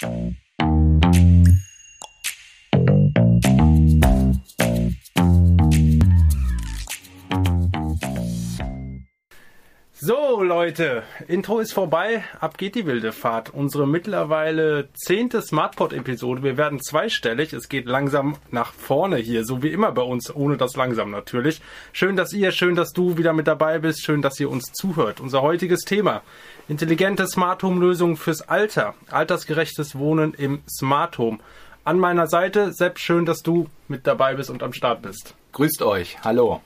Thank you. Leute, Intro ist vorbei. Ab geht die wilde Fahrt. Unsere mittlerweile zehnte Smartpod-Episode. Wir werden zweistellig. Es geht langsam nach vorne hier, so wie immer bei uns, ohne das langsam natürlich. Schön, dass ihr, schön, dass du wieder mit dabei bist. Schön, dass ihr uns zuhört. Unser heutiges Thema. Intelligente Smart Home Lösungen fürs Alter. Altersgerechtes Wohnen im Smart Home. An meiner Seite, Sepp, schön, dass du mit dabei bist und am Start bist. Grüßt euch. Hallo.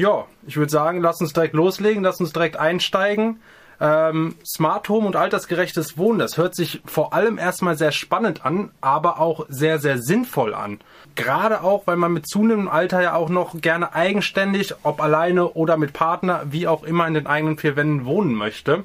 Ja, ich würde sagen, lass uns direkt loslegen, lass uns direkt einsteigen. Ähm, Smart Home und altersgerechtes Wohnen, das hört sich vor allem erstmal sehr spannend an, aber auch sehr, sehr sinnvoll an. Gerade auch, weil man mit zunehmendem Alter ja auch noch gerne eigenständig, ob alleine oder mit Partner, wie auch immer in den eigenen vier Wänden wohnen möchte.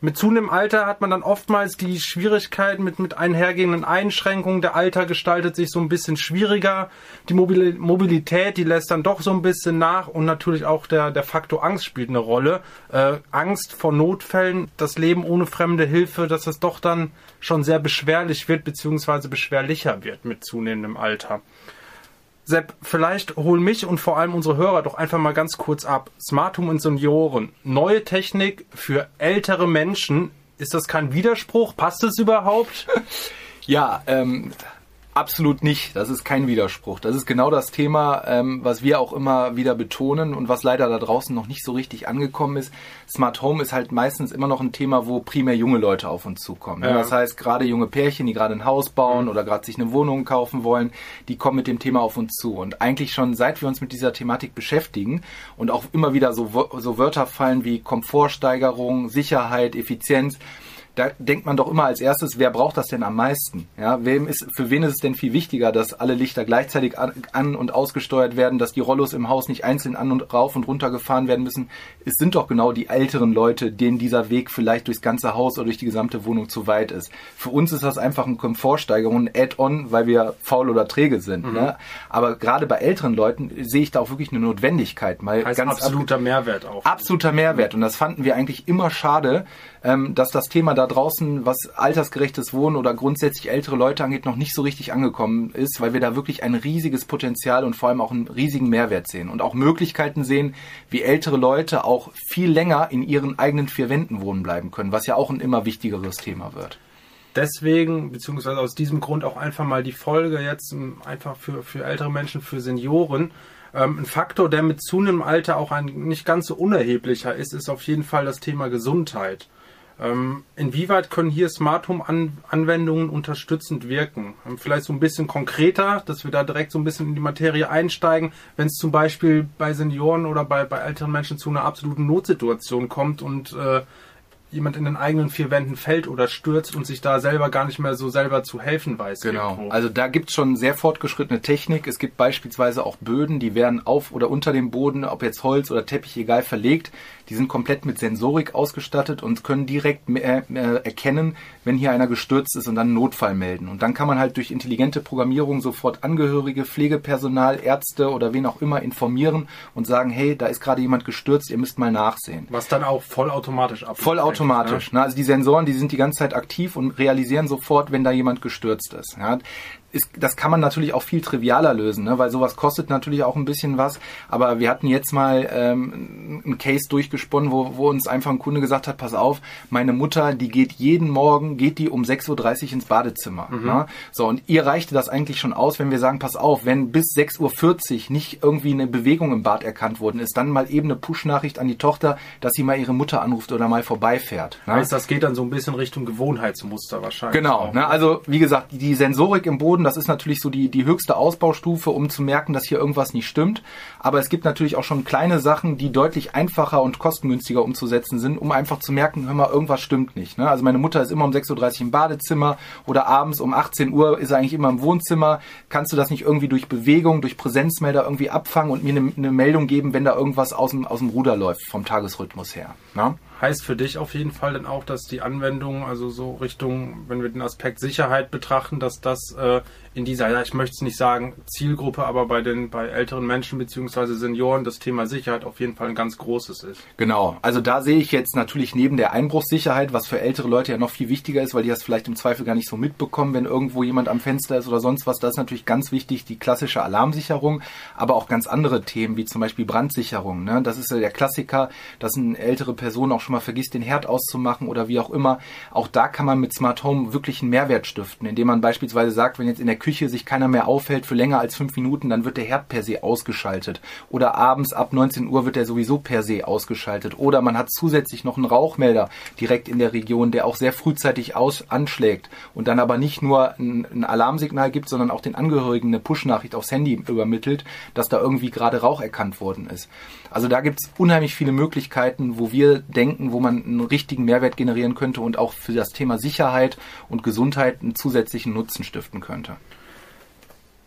Mit zunehmendem Alter hat man dann oftmals die Schwierigkeit mit, mit einhergehenden Einschränkungen. Der Alter gestaltet sich so ein bisschen schwieriger. Die Mobilität, die lässt dann doch so ein bisschen nach. Und natürlich auch der, der Faktor Angst spielt eine Rolle. Äh, Angst vor Notfällen, das Leben ohne fremde Hilfe, dass es doch dann schon sehr beschwerlich wird, beziehungsweise beschwerlicher wird mit zunehmendem Alter. Sepp, vielleicht hol mich und vor allem unsere Hörer doch einfach mal ganz kurz ab. Smart Home und Senioren. Neue Technik für ältere Menschen. Ist das kein Widerspruch? Passt es überhaupt? ja, ähm, Absolut nicht. Das ist kein Widerspruch. Das ist genau das Thema, ähm, was wir auch immer wieder betonen und was leider da draußen noch nicht so richtig angekommen ist. Smart Home ist halt meistens immer noch ein Thema, wo primär junge Leute auf uns zukommen. Ja. Das heißt, gerade junge Pärchen, die gerade ein Haus bauen mhm. oder gerade sich eine Wohnung kaufen wollen, die kommen mit dem Thema auf uns zu. Und eigentlich schon seit wir uns mit dieser Thematik beschäftigen und auch immer wieder so, so Wörter fallen wie Komfortsteigerung, Sicherheit, Effizienz, da denkt man doch immer als erstes, wer braucht das denn am meisten? Ja, wem ist, für wen ist es denn viel wichtiger, dass alle Lichter gleichzeitig an, an und ausgesteuert werden, dass die Rollos im Haus nicht einzeln an und rauf und runter gefahren werden müssen? Es sind doch genau die älteren Leute, denen dieser Weg vielleicht durchs ganze Haus oder durch die gesamte Wohnung zu weit ist. Für uns ist das einfach eine Komfortsteigerung, ein Add-on, weil wir faul oder träge sind. Mhm. Ne? Aber gerade bei älteren Leuten sehe ich da auch wirklich eine Notwendigkeit. Mal heißt ganz absoluter Mehrwert auch. Absoluter Mehrwert. Und das fanden wir eigentlich immer schade, ähm, dass das Thema da draußen, was altersgerechtes Wohnen oder grundsätzlich ältere Leute angeht, noch nicht so richtig angekommen ist, weil wir da wirklich ein riesiges Potenzial und vor allem auch einen riesigen Mehrwert sehen und auch Möglichkeiten sehen, wie ältere Leute auch viel länger in ihren eigenen vier Wänden wohnen bleiben können, was ja auch ein immer wichtigeres Thema wird deswegen, beziehungsweise aus diesem Grund auch einfach mal die Folge jetzt einfach für, für ältere Menschen, für Senioren. Ähm, ein Faktor, der mit zunehmendem Alter auch ein nicht ganz so unerheblicher ist, ist auf jeden Fall das Thema Gesundheit. Ähm, inwieweit können hier Smart Home Anwendungen unterstützend wirken? Ähm, vielleicht so ein bisschen konkreter, dass wir da direkt so ein bisschen in die Materie einsteigen, wenn es zum Beispiel bei Senioren oder bei, bei älteren Menschen zu einer absoluten Notsituation kommt und äh, jemand in den eigenen vier Wänden fällt oder stürzt und sich da selber gar nicht mehr so selber zu helfen weiß. Genau. Irgendwo. Also da gibt's schon sehr fortgeschrittene Technik. Es gibt beispielsweise auch Böden, die werden auf oder unter dem Boden, ob jetzt Holz oder Teppich, egal, verlegt. Die sind komplett mit Sensorik ausgestattet und können direkt äh, erkennen, wenn hier einer gestürzt ist und dann einen Notfall melden. Und dann kann man halt durch intelligente Programmierung sofort Angehörige, Pflegepersonal, Ärzte oder wen auch immer informieren und sagen, hey, da ist gerade jemand gestürzt, ihr müsst mal nachsehen. Was dann auch vollautomatisch abläuft. Vollautomatisch. Ne? Also die Sensoren, die sind die ganze Zeit aktiv und realisieren sofort, wenn da jemand gestürzt ist. Ja? Ist, das kann man natürlich auch viel trivialer lösen, ne? weil sowas kostet natürlich auch ein bisschen was. Aber wir hatten jetzt mal ähm, einen Case durchgesponnen, wo, wo uns einfach ein Kunde gesagt hat, pass auf, meine Mutter, die geht jeden Morgen, geht die um 6.30 Uhr ins Badezimmer. Mhm. Ne? So, und ihr reichte das eigentlich schon aus, wenn wir sagen, pass auf, wenn bis 6.40 Uhr nicht irgendwie eine Bewegung im Bad erkannt worden ist, dann mal eben eine Push-Nachricht an die Tochter, dass sie mal ihre Mutter anruft oder mal vorbeifährt. Ne? Heißt, das geht dann so ein bisschen Richtung Gewohnheitsmuster wahrscheinlich. Genau, ne? also wie gesagt, die Sensorik im Boden, das ist natürlich so die, die höchste Ausbaustufe, um zu merken, dass hier irgendwas nicht stimmt. Aber es gibt natürlich auch schon kleine Sachen, die deutlich einfacher und kostengünstiger umzusetzen sind, um einfach zu merken, hör mal, irgendwas stimmt nicht. Ne? Also meine Mutter ist immer um 6.30 Uhr im Badezimmer oder abends um 18 Uhr ist er eigentlich immer im Wohnzimmer. Kannst du das nicht irgendwie durch Bewegung, durch Präsenzmelder irgendwie abfangen und mir eine, eine Meldung geben, wenn da irgendwas aus dem, aus dem Ruder läuft vom Tagesrhythmus her? Ne? Heißt für dich auf jeden Fall dann auch, dass die Anwendung, also so Richtung, wenn wir den Aspekt Sicherheit betrachten, dass das äh, in dieser, ich möchte es nicht sagen Zielgruppe, aber bei den bei älteren Menschen beziehungsweise Senioren das Thema Sicherheit auf jeden Fall ein ganz großes ist. Genau, also da sehe ich jetzt natürlich neben der Einbruchssicherheit, was für ältere Leute ja noch viel wichtiger ist, weil die das vielleicht im Zweifel gar nicht so mitbekommen, wenn irgendwo jemand am Fenster ist oder sonst was. Da ist natürlich ganz wichtig die klassische Alarmsicherung, aber auch ganz andere Themen wie zum Beispiel Brandsicherung. Ne? Das ist ja der Klassiker, dass eine ältere Person auch schon mal vergisst, den Herd auszumachen oder wie auch immer. Auch da kann man mit Smart Home wirklich einen Mehrwert stiften, indem man beispielsweise sagt, wenn jetzt in der Küche sich keiner mehr aufhält für länger als fünf Minuten, dann wird der Herd per se ausgeschaltet. Oder abends ab 19 Uhr wird er sowieso per se ausgeschaltet. Oder man hat zusätzlich noch einen Rauchmelder direkt in der Region, der auch sehr frühzeitig aus anschlägt und dann aber nicht nur ein, ein Alarmsignal gibt, sondern auch den Angehörigen eine Push-Nachricht aufs Handy übermittelt, dass da irgendwie gerade Rauch erkannt worden ist. Also da gibt es unheimlich viele Möglichkeiten, wo wir denken, wo man einen richtigen Mehrwert generieren könnte und auch für das Thema Sicherheit und Gesundheit einen zusätzlichen Nutzen stiften könnte.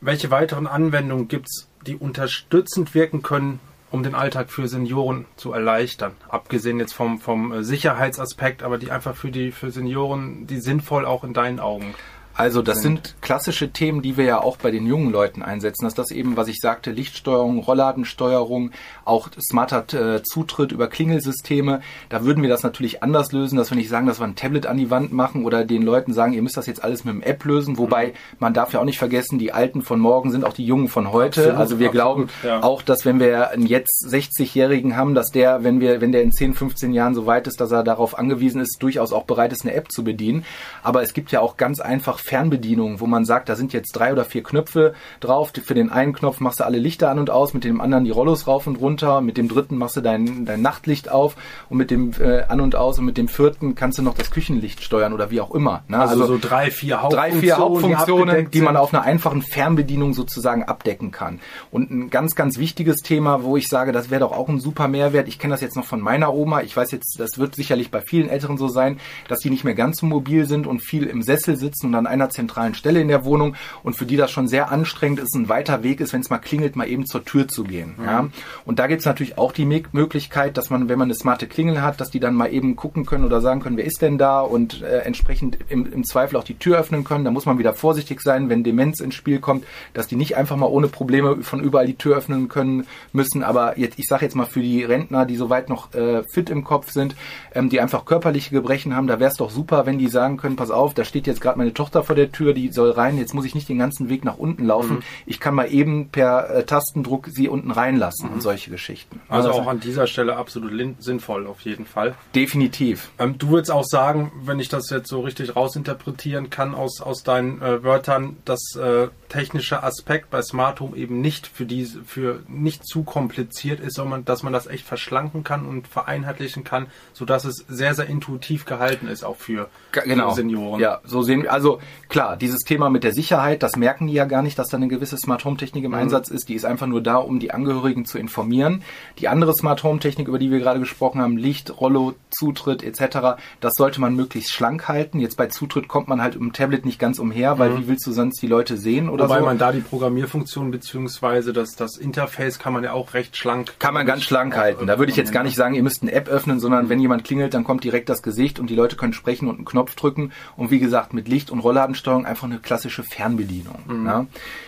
Welche weiteren Anwendungen gibt es, die unterstützend wirken können, um den Alltag für Senioren zu erleichtern? Abgesehen jetzt vom, vom äh, Sicherheitsaspekt, aber die einfach für die für Senioren, die sinnvoll auch in deinen Augen also das sind klassische Themen, die wir ja auch bei den jungen Leuten einsetzen. Dass das eben, was ich sagte, Lichtsteuerung, Rollladensteuerung, auch smarter äh, Zutritt über Klingelsysteme. Da würden wir das natürlich anders lösen, dass wir nicht sagen, dass wir ein Tablet an die Wand machen oder den Leuten sagen, ihr müsst das jetzt alles mit dem App lösen. Wobei mhm. man darf ja auch nicht vergessen, die Alten von morgen sind auch die Jungen von heute. Absolut, also wir absolut, glauben ja. auch, dass wenn wir einen jetzt 60-Jährigen haben, dass der, wenn wir, wenn der in 10, 15 Jahren so weit ist, dass er darauf angewiesen ist, durchaus auch bereit ist, eine App zu bedienen. Aber es gibt ja auch ganz einfach Fernbedienung, wo man sagt, da sind jetzt drei oder vier Knöpfe drauf. Für den einen Knopf machst du alle Lichter an und aus, mit dem anderen die Rollos rauf und runter, mit dem dritten machst du dein, dein Nachtlicht auf und mit dem äh, an und aus und mit dem vierten kannst du noch das Küchenlicht steuern oder wie auch immer. Ne? Also, also, so drei, vier Hauptfunktionen, drei, vier Hauptfunktionen die, die man auf einer einfachen Fernbedienung sozusagen abdecken kann. Und ein ganz, ganz wichtiges Thema, wo ich sage, das wäre doch auch ein super Mehrwert. Ich kenne das jetzt noch von meiner Oma. Ich weiß jetzt, das wird sicherlich bei vielen Älteren so sein, dass die nicht mehr ganz so mobil sind und viel im Sessel sitzen und an einer zentralen Stelle in der Wohnung und für die das schon sehr anstrengend ist, ein weiter Weg ist, wenn es mal klingelt, mal eben zur Tür zu gehen. Mhm. Ja? Und da gibt es natürlich auch die Möglichkeit, dass man, wenn man eine smarte Klingel hat, dass die dann mal eben gucken können oder sagen können, wer ist denn da und äh, entsprechend im, im Zweifel auch die Tür öffnen können. Da muss man wieder vorsichtig sein, wenn Demenz ins Spiel kommt, dass die nicht einfach mal ohne Probleme von überall die Tür öffnen können müssen. Aber jetzt, ich sage jetzt mal für die Rentner, die soweit noch äh, fit im Kopf sind, ähm, die einfach körperliche Gebrechen haben, da wäre es doch super, wenn die sagen können, pass auf, da steht jetzt gerade meine Tochter vor der Tür, die soll rein, jetzt muss ich nicht den ganzen Weg nach unten laufen. Mhm. Ich kann mal eben per äh, Tastendruck sie unten reinlassen mhm. und solche Geschichten. Also, also auch an dieser Stelle absolut sinnvoll auf jeden Fall. Definitiv. Ähm, du würdest auch sagen, wenn ich das jetzt so richtig rausinterpretieren kann aus, aus deinen äh, Wörtern, dass äh, technische Aspekt bei Smart Home eben nicht für diese, für nicht zu kompliziert ist, sondern dass man das echt verschlanken kann und vereinheitlichen kann, sodass es sehr, sehr intuitiv gehalten ist, auch für, genau. für Senioren. Ja, so sehen wir, also klar, dieses Thema mit der Sicherheit, das merken die ja gar nicht, dass da eine gewisse Smart Home Technik im mhm. Einsatz ist. Die ist einfach nur da, um die Angehörigen zu informieren. Die andere Smart Home Technik, über die wir gerade gesprochen haben, Licht, Rollo, Zutritt etc., das sollte man möglichst schlank halten. Jetzt bei Zutritt kommt man halt im Tablet nicht ganz umher, weil mhm. wie willst du sonst die Leute sehen oder Wobei so? man da die Programmierfunktion beziehungsweise das, das Interface kann man ja auch recht schlank. Kann man ganz schlank halten. Da würde ich jetzt gar nicht sagen, ihr müsst eine App öffnen, sondern mhm. wenn jemand klingelt, dann kommt direkt das Gesicht und die Leute können sprechen und einen Knopf drücken. Und wie gesagt, mit Licht- und Rollladensteuerung einfach eine klassische Fernbedienung. Mhm. Ja.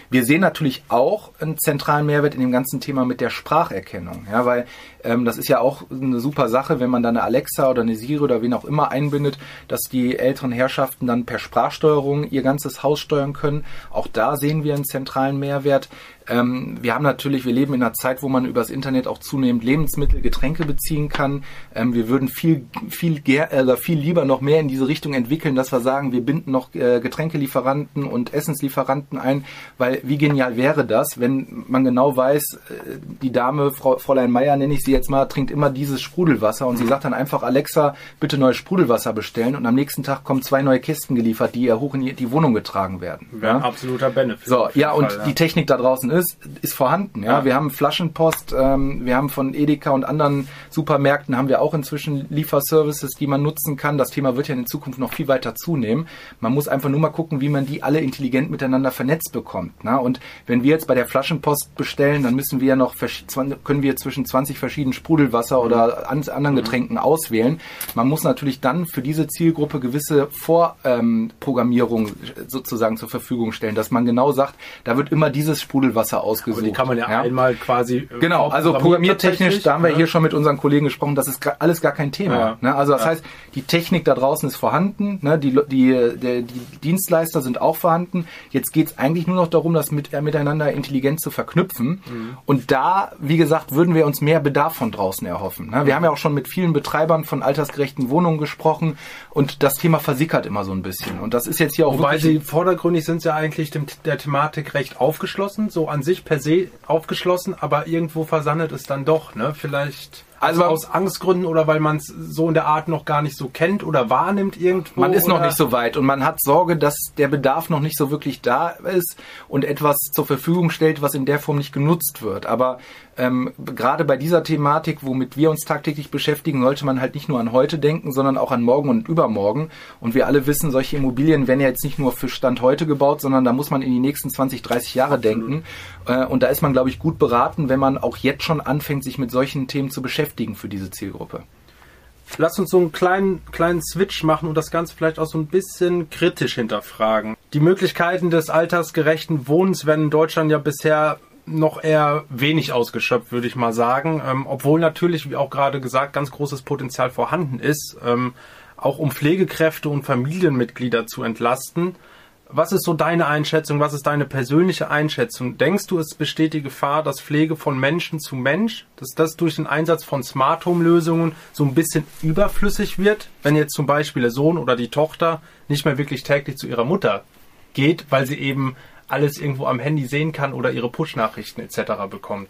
Wir sehen natürlich auch einen zentralen Mehrwert in dem ganzen Thema mit der Spracherkennung, ja, weil ähm, das ist ja auch eine super Sache, wenn man dann eine Alexa oder eine Siri oder wen auch immer einbindet, dass die älteren Herrschaften dann per Sprachsteuerung ihr ganzes Haus steuern können. Auch da sehen wir einen zentralen Mehrwert. Ähm, wir haben natürlich, wir leben in einer Zeit, wo man übers Internet auch zunehmend Lebensmittel, Getränke beziehen kann. Ähm, wir würden viel, viel, äh, viel lieber noch mehr in diese Richtung entwickeln, dass wir sagen, wir binden noch äh, Getränkelieferanten und Essenslieferanten ein, weil wie genial wäre das, wenn man genau weiß, äh, die Dame, Frau, Fräulein Meier nenne ich sie jetzt mal, trinkt immer dieses Sprudelwasser und sie sagt dann einfach, Alexa, bitte neues Sprudelwasser bestellen und am nächsten Tag kommen zwei neue Kästen geliefert, die ihr hoch in die, Wohnung getragen werden. Wäre ja? absoluter Benefit. So, ja, und Fall, ja. die Technik da draußen ist, ist vorhanden. Ja, Ja. wir haben Flaschenpost, ähm, wir haben von Edeka und anderen Supermärkten haben wir auch inzwischen Lieferservices, die man nutzen kann. Das Thema wird ja in Zukunft noch viel weiter zunehmen. Man muss einfach nur mal gucken, wie man die alle intelligent miteinander vernetzt bekommt. Ne? Und wenn wir jetzt bei der Flaschenpost bestellen, dann müssen wir ja noch können wir zwischen 20 verschiedenen Sprudelwasser oder an, anderen Getränken auswählen. Man muss natürlich dann für diese Zielgruppe gewisse Vorprogrammierung ähm, sozusagen zur Verfügung stellen, dass man genau sagt, da wird immer dieses Sprudelwasser ausgesucht. Aber die kann man ja, einmal quasi. äh, Genau, also programmiertechnisch, da haben wir ne? hier schon mit unseren Kollegen gesprochen, das ist alles gar kein Thema. Ja. Ne? Also das Ja. heißt, die Technik da draußen ist vorhanden, ne? die, die, der, die Dienstleister sind auch vorhanden. Jetzt geht es eigentlich nur noch darum, das mit, äh, miteinander intelligent zu verknüpfen. Mhm. Und da, wie gesagt, würden wir uns mehr Bedarf von draußen erhoffen. Ne? Wir haben ja auch schon mit vielen Betreibern von altersgerechten Wohnungen gesprochen und das Thema versickert immer so ein bisschen. Und das ist jetzt hier auch Wobei sie vordergründig sind ja eigentlich dem, der Thematik recht aufgeschlossen, so an sich per se aufgeschlossen, aber irgendwo versandet es dann doch, ne? Vielleicht Also- aus Angstgründen oder weil man es so in der Art noch gar nicht so kennt oder wahrnimmt irgendwo. Man ist noch nicht so weit und man hat Sorge, dass der Bedarf noch nicht so wirklich da ist und etwas zur Verfügung stellt, was in der Form nicht genutzt wird. Aber ähm, gerade bei dieser Thematik, womit wir uns tagtäglich beschäftigen, sollte man halt nicht nur an heute denken, sondern auch an morgen und übermorgen. Und wir alle wissen, solche Immobilien werden ja jetzt nicht nur für Stand heute gebaut, sondern da muss man in die nächsten 20, 30 Jahre denken. Äh, und da ist man, glaube ich, gut beraten, wenn man auch jetzt schon anfängt, sich mit solchen Themen zu beschäftigen für diese Zielgruppe. Lass uns so einen kleinen, kleinen Switch machen und das Ganze vielleicht auch so ein bisschen kritisch hinterfragen. Die Möglichkeiten des altersgerechten Wohnens werden in Deutschland ja bisher noch eher wenig ausgeschöpft, würde ich mal sagen. Ähm, obwohl natürlich, wie auch gerade gesagt, ganz großes Potenzial vorhanden ist, ähm, auch um Pflegekräfte und Familienmitglieder zu entlasten. Was ist so deine Einschätzung? Was ist deine persönliche Einschätzung? Denkst du, es besteht die Gefahr, dass Pflege von Menschen zu Mensch, dass das durch den Einsatz von Smart Home Lösungen so ein bisschen überflüssig wird, wenn jetzt zum Beispiel der Sohn oder die Tochter nicht mehr wirklich täglich zu ihrer Mutter geht, weil sie eben alles irgendwo am Handy sehen kann oder ihre Push-Nachrichten etc. bekommt?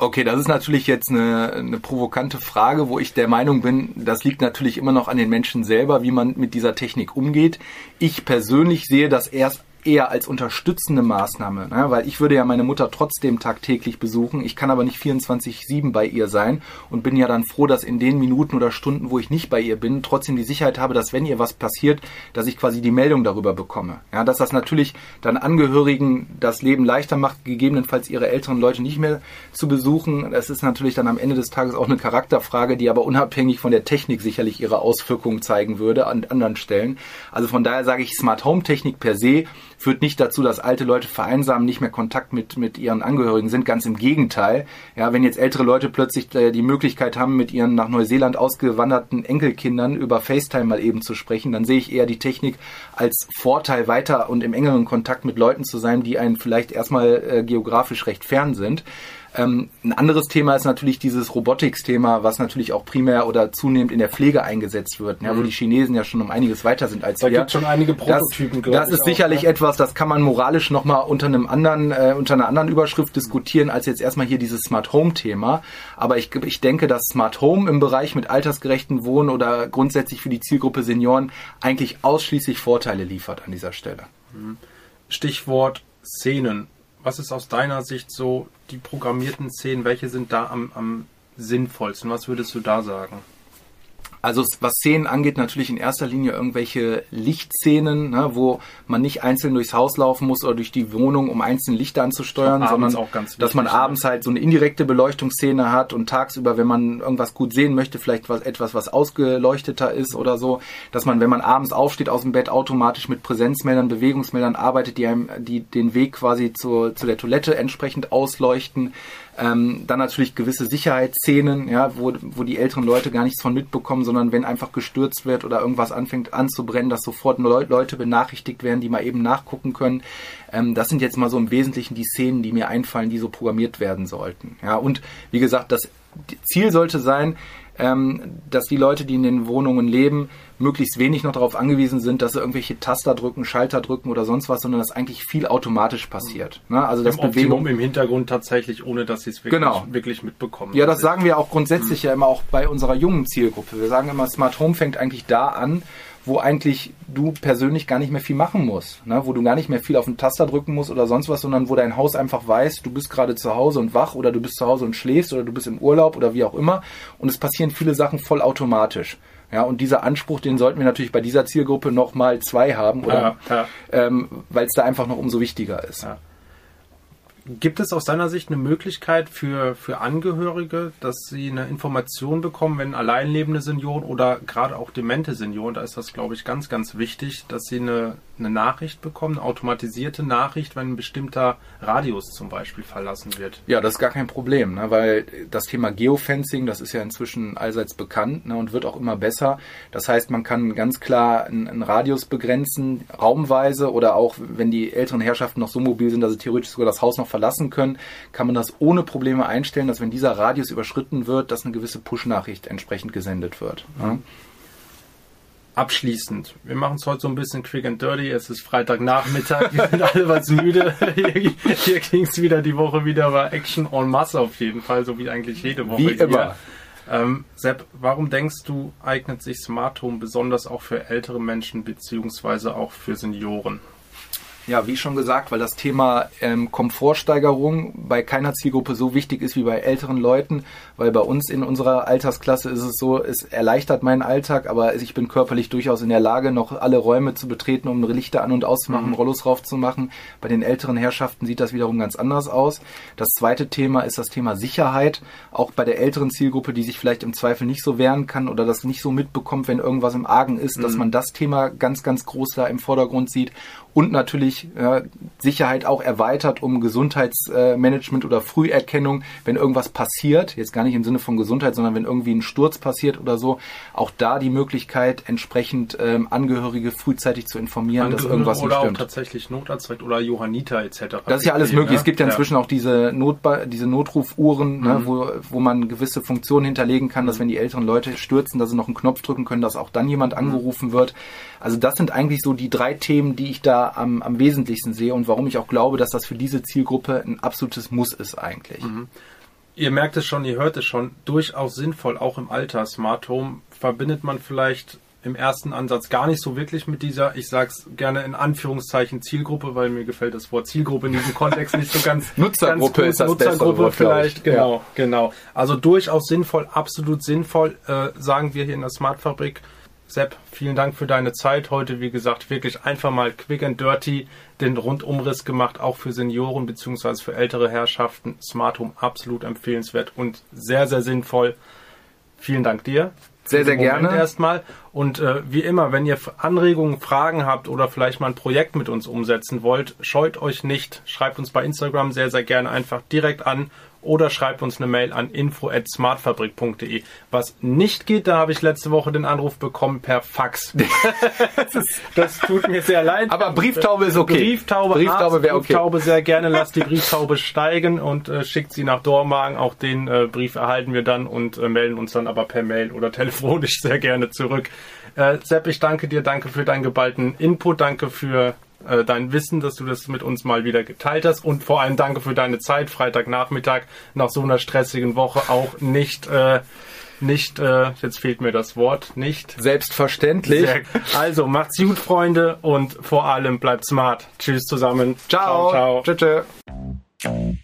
Okay, das ist natürlich jetzt eine, eine provokante Frage, wo ich der Meinung bin, das liegt natürlich immer noch an den Menschen selber, wie man mit dieser Technik umgeht. Ich persönlich sehe das erst eher als unterstützende Maßnahme, ne? weil ich würde ja meine Mutter trotzdem tagtäglich besuchen. Ich kann aber nicht 24/7 bei ihr sein und bin ja dann froh, dass in den Minuten oder Stunden, wo ich nicht bei ihr bin, trotzdem die Sicherheit habe, dass wenn ihr was passiert, dass ich quasi die Meldung darüber bekomme. Ja, dass das natürlich dann Angehörigen das Leben leichter macht, gegebenenfalls ihre älteren Leute nicht mehr zu besuchen. Das ist natürlich dann am Ende des Tages auch eine Charakterfrage, die aber unabhängig von der Technik sicherlich ihre Auswirkungen zeigen würde an anderen Stellen. Also von daher sage ich, Smart Home Technik per se führt nicht dazu, dass alte Leute vereinsamen, nicht mehr Kontakt mit, mit ihren Angehörigen sind. Ganz im Gegenteil. Ja, wenn jetzt ältere Leute plötzlich äh, die Möglichkeit haben, mit ihren nach Neuseeland ausgewanderten Enkelkindern über FaceTime mal eben zu sprechen, dann sehe ich eher die Technik als Vorteil weiter und im engeren Kontakt mit Leuten zu sein, die einen vielleicht erstmal äh, geografisch recht fern sind. Ähm, ein anderes Thema ist natürlich dieses Robotics-Thema, was natürlich auch primär oder zunehmend in der Pflege eingesetzt wird, ja, wo die Chinesen ja schon um einiges weiter sind als Da wir. gibt schon einige Prototypen, Das, das ist auch, sicherlich ne? etwas, das kann man moralisch nochmal unter einem anderen, äh, unter einer anderen Überschrift diskutieren, als jetzt erstmal hier dieses Smart Home-Thema. Aber ich, ich denke, dass Smart Home im Bereich mit altersgerechten Wohnen oder grundsätzlich für die Zielgruppe Senioren eigentlich ausschließlich Vorteile liefert an dieser Stelle. Stichwort Szenen. Was ist aus deiner Sicht so die programmierten Szenen? Welche sind da am, am sinnvollsten? Was würdest du da sagen? Also was Szenen angeht, natürlich in erster Linie irgendwelche Lichtszenen, ne, wo man nicht einzeln durchs Haus laufen muss oder durch die Wohnung, um einzelne Lichter anzusteuern, sondern auch ganz dass man wichtig, abends halt so eine indirekte Beleuchtungsszene hat und tagsüber, wenn man irgendwas gut sehen möchte, vielleicht was, etwas, was ausgeleuchteter ist oder so, dass man, wenn man abends aufsteht aus dem Bett, automatisch mit Präsenzmeldern, Bewegungsmeldern arbeitet, die einem die den Weg quasi zur, zu der Toilette entsprechend ausleuchten. Ähm, dann natürlich gewisse Sicherheitsszenen, ja, wo, wo die älteren Leute gar nichts von mitbekommen, sondern wenn einfach gestürzt wird oder irgendwas anfängt anzubrennen, dass sofort Leu Leute benachrichtigt werden, die mal eben nachgucken können. Ähm, das sind jetzt mal so im Wesentlichen die Szenen, die mir einfallen, die so programmiert werden sollten. Ja, und wie gesagt, das Ziel sollte sein, ähm, dass die Leute, die in den Wohnungen leben, möglichst wenig noch darauf angewiesen sind, dass sie irgendwelche Taster drücken, Schalter drücken oder sonst was, sondern dass eigentlich viel automatisch passiert. Ne? Also das Bewegung im Hintergrund tatsächlich, ohne dass sie es wirklich, Genau. wirklich mitbekommen. ja, das sagen wir auch grundsätzlich ja immer auch bei unserer jungen Zielgruppe. Wir sagen immer, Smart Home fängt eigentlich da an, wo eigentlich du persönlich gar nicht mehr viel machen musst, ne? wo du gar nicht mehr viel auf den Taster drücken musst oder sonst was, sondern wo dein Haus einfach weiß, du bist gerade zu Hause und wach oder du bist zu Hause und schläfst oder du bist im Urlaub oder wie auch immer und es passieren viele Sachen vollautomatisch. Ja, und dieser Anspruch, den sollten wir natürlich bei dieser Zielgruppe nochmal zwei haben, oder? Ja, ja. Ähm, weil es da einfach noch umso wichtiger ist. Ja. Gibt es aus deiner Sicht eine Möglichkeit für, für Angehörige, dass sie eine Information bekommen, wenn alleinlebende Senioren oder gerade auch demente Senioren, da ist das, glaube ich, ganz, ganz wichtig, dass sie eine, eine Nachricht bekommen, eine automatisierte Nachricht, wenn ein bestimmter Radius zum Beispiel verlassen wird? Ja, das ist gar kein Problem, ne, weil das Thema Geofencing, das ist ja inzwischen allseits bekannt ne, und wird auch immer besser. Das heißt, man kann ganz klar einen, einen Radius begrenzen, raumweise oder auch, wenn die älteren Herrschaften noch so mobil sind, dass sie theoretisch sogar das Haus noch verlassen können, kann man das ohne Probleme einstellen, dass wenn dieser Radius überschritten wird, dass eine gewisse Push-Nachricht entsprechend gesendet wird. Mhm. Abschließend, wir machen es heute so ein bisschen quick and dirty. Es ist Freitagnachmittag, wir sind alle was müde. Hier, hier ging es wieder die Woche wieder bei Action en masse auf jeden Fall, so wie eigentlich jede Woche. Wie immer. Ähm, Sepp, warum denkst du, eignet sich Smart Home besonders auch für ältere Menschen beziehungsweise auch für Senioren? Ja, wie schon gesagt, weil das Thema ähm, Komfortsteigerung bei keiner Zielgruppe so wichtig ist wie bei älteren Leuten, weil bei uns in unserer Altersklasse ist es so, es erleichtert meinen Alltag, aber ich bin körperlich durchaus in der Lage, noch alle Räume zu betreten, um Lichter an und auszumachen, mhm. Rollos raufzumachen. Bei den älteren Herrschaften sieht das wiederum ganz anders aus. Das zweite Thema ist das Thema Sicherheit. Auch bei der älteren Zielgruppe, die sich vielleicht im Zweifel nicht so wehren kann oder das nicht so mitbekommt, wenn irgendwas im Argen ist, mhm. dass man das Thema ganz, ganz groß da im Vordergrund sieht und natürlich ja, Sicherheit auch erweitert um Gesundheitsmanagement oder Früherkennung, wenn irgendwas passiert, jetzt gar nicht im Sinne von Gesundheit, sondern wenn irgendwie ein Sturz passiert oder so, auch da die Möglichkeit, entsprechend ähm, Angehörige frühzeitig zu informieren, Angehörige dass irgendwas nicht stimmt. Oder auch tatsächlich Notarztrecht oder Johanniter etc. Das ist ja alles möglich. Ja? Es gibt ja inzwischen ja. auch diese, Notba diese Notrufuhren, ne, mhm. ne, wo, wo man gewisse Funktionen hinterlegen kann, dass mhm. wenn die älteren Leute stürzen, dass sie noch einen Knopf drücken können, dass auch dann jemand mhm. angerufen wird. Also das sind eigentlich so die drei Themen, die ich da am, am wesentlichsten sehe und warum ich auch glaube, dass das für diese Zielgruppe ein absolutes Muss ist eigentlich. Mhm. Ihr merkt es schon, ihr hört es schon, durchaus sinnvoll, auch im Alter. Smart Home verbindet man vielleicht im ersten Ansatz gar nicht so wirklich mit dieser, ich sag's gerne in Anführungszeichen Zielgruppe, weil mir gefällt das Wort Zielgruppe in diesem Kontext nicht so ganz. Nutzergruppe ganz ist das Nutzergruppe Wort, vielleicht, genau, ja. genau. Also durchaus sinnvoll, absolut sinnvoll, äh, sagen wir hier in der Smart Fabrik. Sepp, vielen Dank für deine Zeit heute. Wie gesagt, wirklich einfach mal quick and dirty den Rundumriss gemacht, auch für Senioren bzw. für ältere Herrschaften. Smart Home absolut empfehlenswert und sehr, sehr sinnvoll. Vielen Dank dir. Sehr, sehr gerne. Erstmal. Und äh, wie immer, wenn ihr Anregungen, Fragen habt oder vielleicht mal ein Projekt mit uns umsetzen wollt, scheut euch nicht. Schreibt uns bei Instagram sehr, sehr gerne einfach direkt an oder schreibt uns eine Mail an info@smartfabrik.de. Was nicht geht, da habe ich letzte Woche den Anruf bekommen per Fax. das, tut mir sehr leid. Aber Brieftaube ist okay. Brieftaube, Brieftaube wäre okay. Brieftaube sehr gerne. Lasst die Brieftaube steigen und äh, schickt sie nach Dormagen. Auch den äh, Brief erhalten wir dann und äh, melden uns dann aber per Mail oder telefonisch sehr gerne zurück. Äh, Sepp, ich danke dir, danke für deinen geballten Input, danke für äh, dein Wissen, dass du das mit uns mal wieder geteilt hast und vor allem danke für deine Zeit, Freitagnachmittag nach so einer stressigen Woche auch nicht äh, nicht, äh, jetzt fehlt mir das Wort, nicht. Selbstverständlich. Sehr, also macht's gut, Freunde, und vor allem bleibt smart. Tschüss zusammen. Ciao. Ciao. ciao. Tschüss.